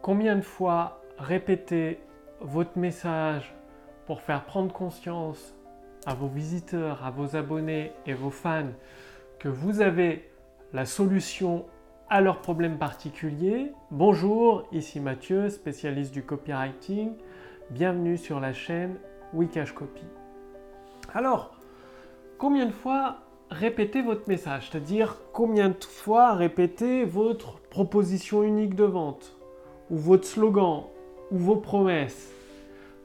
Combien de fois répéter votre message pour faire prendre conscience à vos visiteurs, à vos abonnés et vos fans que vous avez la solution à leurs problèmes particuliers? Bonjour, ici Mathieu, spécialiste du copywriting. Bienvenue sur la chaîne Wikash Copy. Alors, combien de fois répéter votre message? C'est-à-dire combien de fois répéter votre proposition unique de vente? Ou votre slogan ou vos promesses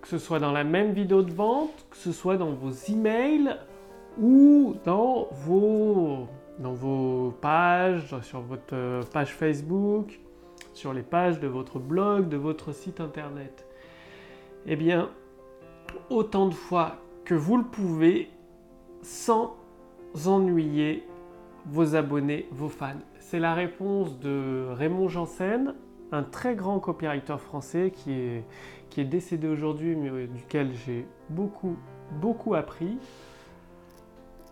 que ce soit dans la même vidéo de vente, que ce soit dans vos emails ou dans vos, dans vos pages, sur votre euh, page Facebook, sur les pages de votre blog, de votre site internet. Eh bien, autant de fois que vous le pouvez sans ennuyer vos abonnés, vos fans. C'est la réponse de Raymond Janssen, un très grand copywriter français qui est, qui est décédé aujourd'hui, mais duquel j'ai beaucoup, beaucoup appris.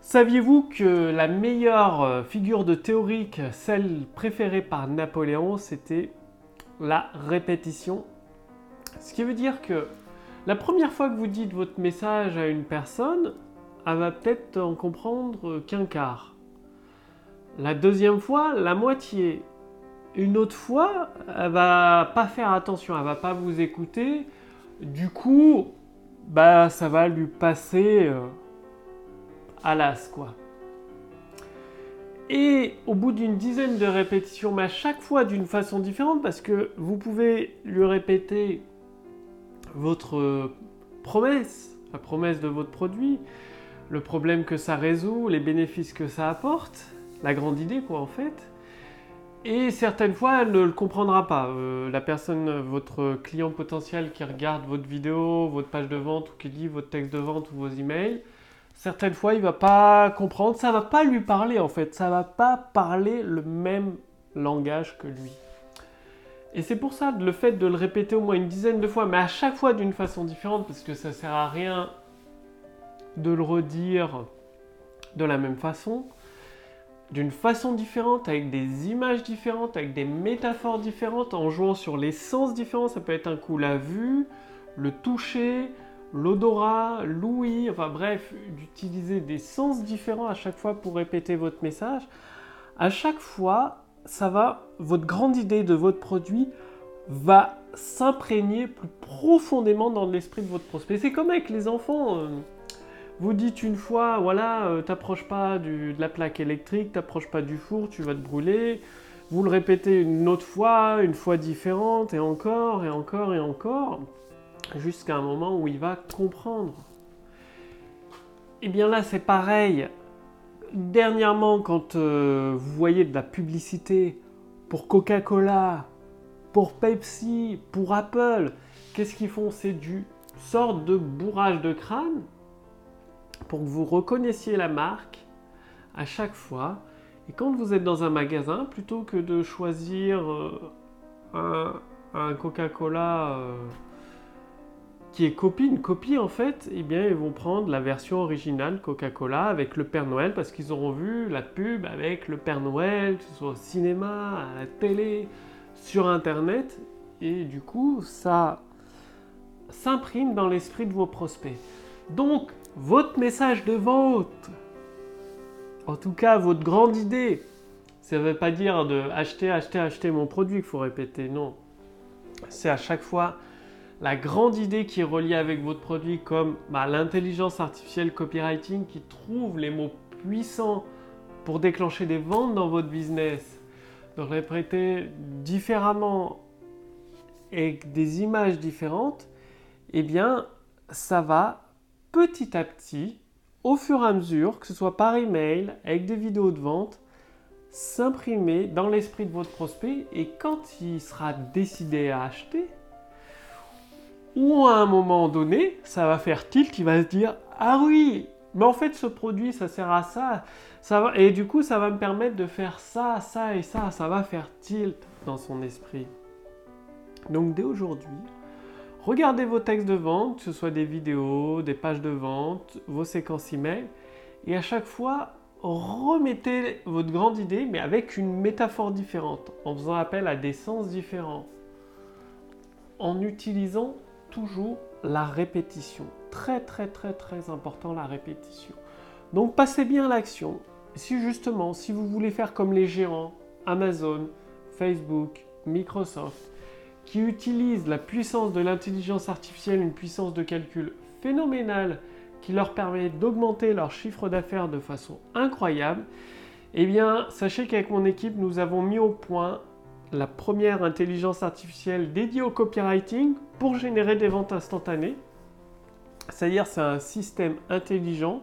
Saviez-vous que la meilleure euh, figure de théorique, celle préférée par Napoléon, c'était la répétition? Ce qui veut dire que la première fois que vous dites votre message à une personne, elle va peut-être en comprendre qu'un quart. La deuxième fois, la moitié. Une autre fois, elle va pas faire attention, elle va pas vous écouter. Du coup, bah ça va lui passer euh, à l'as quoi. Et au bout d'une dizaine de répétitions, mais à chaque fois d'une façon différente, parce que vous pouvez lui répéter votre promesse, la promesse de votre produit, le problème que ça résout, les bénéfices que ça apporte, la grande idée quoi en fait. Et certaines fois, elle ne le comprendra pas. Euh, la personne, votre client potentiel qui regarde votre vidéo, votre page de vente ou qui lit votre texte de vente ou vos emails, certaines fois, il va pas comprendre. Ça va pas lui parler en fait. Ça va pas parler le même langage que lui. Et c'est pour ça le fait de le répéter au moins une dizaine de fois, mais à chaque fois d'une façon différente, parce que ça sert à rien de le redire de la même façon d'une façon différente, avec des images différentes, avec des métaphores différentes, en jouant sur les sens différents. Ça peut être un coup la vue, le toucher, l'odorat, l'ouïe, enfin bref, d'utiliser des sens différents à chaque fois pour répéter votre message. À chaque fois, ça va, votre grande idée de votre produit va s'imprégner plus profondément dans l'esprit de votre prospect. C'est comme avec les enfants. Euh, vous dites une fois, voilà, euh, t'approches pas de la plaque électrique, t'approches pas du four, tu vas te brûler. Vous le répétez une autre fois, une fois différente, et encore, et encore, et encore, jusqu'à un moment où il va comprendre. Et eh bien là, c'est pareil. Dernièrement, quand euh, vous voyez de la publicité pour Coca-Cola, pour Pepsi, pour Apple, qu'est-ce qu'ils font? C'est du sorte de bourrage de crâne pour que vous reconnaissiez la marque à chaque fois. Et quand vous êtes dans un magasin, plutôt que de choisir euh, un, Coca-Cola euh, qui est copie, une copie en fait, eh bien ils vont prendre la version originale Coca-Cola avec le Père Noël parce qu'ils auront vu la pub avec le Père Noël, que ce soit au cinéma, à la télé, sur Internet. Et du coup, ça s'imprime dans l'esprit de vos prospects. Donc, votre message de vente, en tout cas votre grande idée, ça ne veut pas dire de acheter, acheter, acheter mon produit qu'il faut répéter, non. C'est à chaque fois la grande idée qui est reliée avec votre produit, comme bah, l'intelligence artificielle copywriting qui trouve les mots puissants pour déclencher des ventes dans votre business, de répéter différemment et des images différentes, eh bien, ça va petit à petit, au fur et à mesure, que ce soit par email, avec des vidéos de vente, s'imprimer dans l'esprit de votre prospect et quand il sera décidé à acheter, ou à un moment donné, ça va faire tilt, il va se dire Ah oui, mais en fait ce produit ça sert à ça, ça va, et du coup ça va me permettre de faire ça, ça et ça, ça va faire tilt dans son esprit. Donc dès aujourd'hui, Regardez vos textes de vente, que ce soit des vidéos, des pages de vente, vos séquences email, et à chaque fois, remettez votre grande idée, mais avec une métaphore différente, en faisant appel à des sens différents. en utilisant toujours la répétition. Très très très très important la répétition. Donc passez bien à l'action. Si justement, si vous voulez faire comme les géants Amazon, Facebook, Microsoft, qui utilisent la puissance de l'intelligence artificielle, une puissance de calcul phénoménale qui leur permet d'augmenter leur chiffre d'affaires de façon incroyable, eh bien, sachez qu'avec mon équipe, nous avons mis au point la première intelligence artificielle dédiée au copywriting pour générer des ventes instantanées. C'est-à-dire, c'est un système intelligent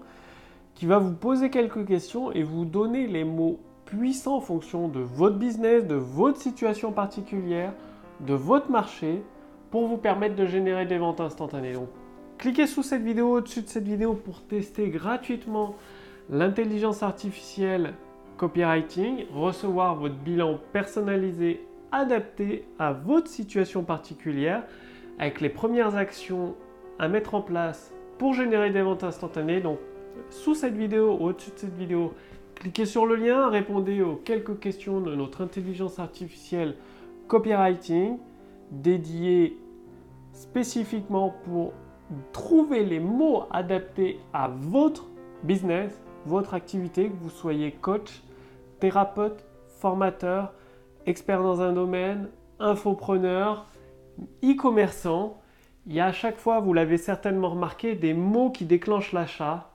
qui va vous poser quelques questions et vous donner les mots puissants en fonction de votre business, de votre situation particulière, de votre marché pour vous permettre de générer des ventes instantanées. Donc, cliquez sous cette vidéo, au-dessus de cette vidéo pour tester gratuitement l'intelligence artificielle copywriting, recevoir votre bilan personnalisé adapté à votre situation particulière avec les premières actions à mettre en place pour générer des ventes instantanées. Donc, sous cette vidéo, au-dessus de cette vidéo, cliquez sur le lien, répondez aux quelques questions de notre intelligence artificielle copywriting dédié spécifiquement pour trouver les mots adaptés à votre business, votre activité, que vous soyez coach, thérapeute, formateur, expert dans un domaine, infopreneur, e-commerçant. Il y a à chaque fois, vous l'avez certainement remarqué, des mots qui déclenchent l'achat,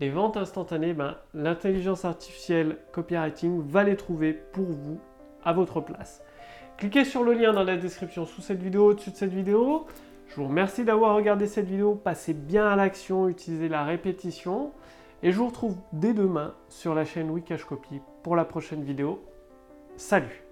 des ventes instantanées. Ben, L'intelligence artificielle copywriting va les trouver pour vous à votre place. Cliquez sur le lien dans la description sous cette vidéo, au-dessus de cette vidéo. Je vous remercie d'avoir regardé cette vidéo. Passez bien à l'action, utilisez la répétition. Et je vous retrouve dès demain sur la chaîne Wikash Copy pour la prochaine vidéo. Salut